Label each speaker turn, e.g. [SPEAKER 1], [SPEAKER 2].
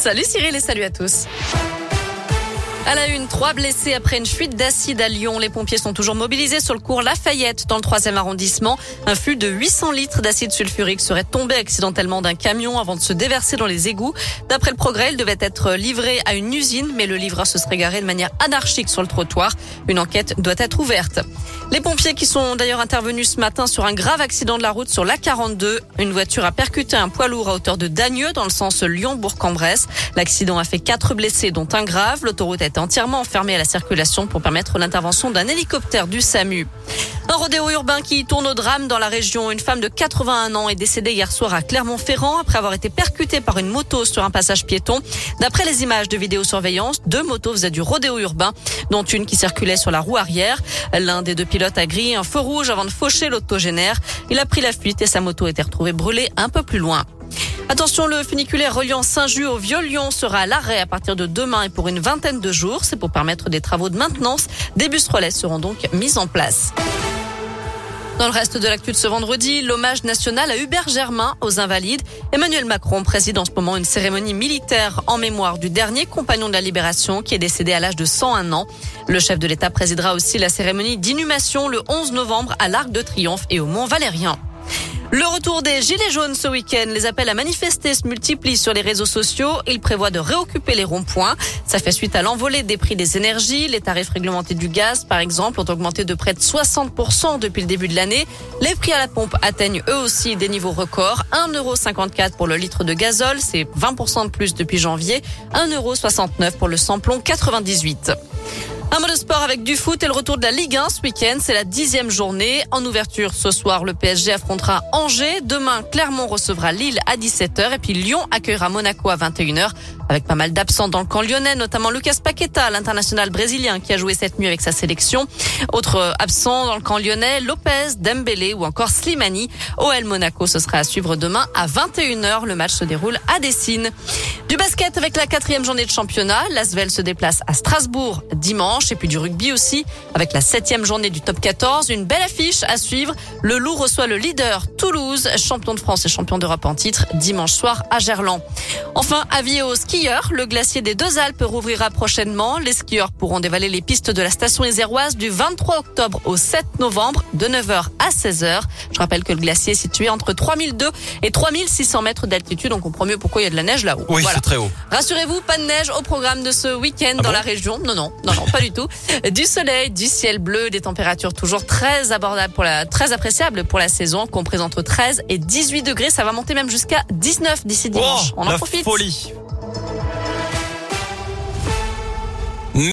[SPEAKER 1] Salut Cyril et salut à tous. À la une, trois blessés après une fuite d'acide à Lyon. Les pompiers sont toujours mobilisés sur le cours Lafayette dans le troisième arrondissement. Un flux de 800 litres d'acide sulfurique serait tombé accidentellement d'un camion avant de se déverser dans les égouts. D'après le progrès, il devait être livré à une usine, mais le livreur se serait garé de manière anarchique sur le trottoir. Une enquête doit être ouverte. Les pompiers qui sont d'ailleurs intervenus ce matin sur un grave accident de la route sur l'A42. Une voiture a percuté un poids lourd à hauteur de Dagneux dans le sens Lyon-Bourg-en-Bresse. L'accident a fait quatre blessés dont un grave. L'autoroute est entièrement fermée à la circulation pour permettre l'intervention d'un hélicoptère du SAMU. Un rodéo urbain qui tourne au drame dans la région. Une femme de 81 ans est décédée hier soir à Clermont-Ferrand après avoir été percutée par une moto sur un passage piéton. D'après les images de vidéosurveillance, deux motos faisaient du rodéo urbain, dont une qui circulait sur la roue arrière. L'un des deux pilotes a grillé un feu rouge avant de faucher l'autogénaire. Il a pris la fuite et sa moto a été retrouvée brûlée un peu plus loin. Attention, le funiculaire reliant Saint-Just au Vieux-Lyon sera à l'arrêt à partir de demain et pour une vingtaine de jours. C'est pour permettre des travaux de maintenance. Des bus relais seront donc mis en place. Dans le reste de l'actu de ce vendredi, l'hommage national à Hubert Germain aux Invalides. Emmanuel Macron préside en ce moment une cérémonie militaire en mémoire du dernier compagnon de la Libération qui est décédé à l'âge de 101 ans. Le chef de l'État présidera aussi la cérémonie d'inhumation le 11 novembre à l'Arc de Triomphe et au Mont Valérien. Le retour des Gilets jaunes ce week-end. Les appels à manifester se multiplient sur les réseaux sociaux. Ils prévoient de réoccuper les ronds-points. Ça fait suite à l'envolée des prix des énergies. Les tarifs réglementés du gaz, par exemple, ont augmenté de près de 60% depuis le début de l'année. Les prix à la pompe atteignent eux aussi des niveaux records. 1,54€ pour le litre de gazole, c'est 20% de plus depuis janvier. 1,69€ pour le samplon 98. Un mot de sport avec du foot et le retour de la Ligue 1 ce week-end. C'est la dixième journée. En ouverture ce soir, le PSG affrontera Angers. Demain, Clermont recevra Lille à 17h et puis Lyon accueillera Monaco à 21h avec pas mal d'absents dans le camp lyonnais, notamment Lucas Paqueta, l'international brésilien qui a joué cette nuit avec sa sélection. Autre absent dans le camp lyonnais, Lopez, Dembélé ou encore Slimani. OL Monaco, ce sera à suivre demain à 21h. Le match se déroule à Dessine. Du basket avec la quatrième journée de championnat. L'Asvel se déplace à Strasbourg dimanche et puis du rugby aussi avec la septième journée du top 14. Une belle affiche à suivre. Le Loup reçoit le leader Toulouse, champion de France et champion d'Europe en titre dimanche soir à Gerland. Enfin, avis aux skieurs, le glacier des deux Alpes rouvrira prochainement. Les skieurs pourront dévaler les pistes de la station iséroise du 23 octobre au 7 novembre de 9h à 16h. Je rappelle que le glacier est situé entre 3002 et 3600 mètres d'altitude. On comprend mieux pourquoi il y a de la neige là-haut.
[SPEAKER 2] Oui, c'est très haut.
[SPEAKER 1] Rassurez-vous, pas de neige au programme de ce week-end
[SPEAKER 2] Ah
[SPEAKER 1] dans
[SPEAKER 2] bon
[SPEAKER 1] la région. Non, non, non, non, pas du tout. Du soleil, du ciel bleu, des températures toujours très abordables pour la, très appréciables pour la saison, comprises entre 13 et 18 degrés. Ça va monter même jusqu'à 19 d'ici dimanche.
[SPEAKER 2] Oh,
[SPEAKER 1] On en
[SPEAKER 2] la
[SPEAKER 1] profite.
[SPEAKER 2] folie.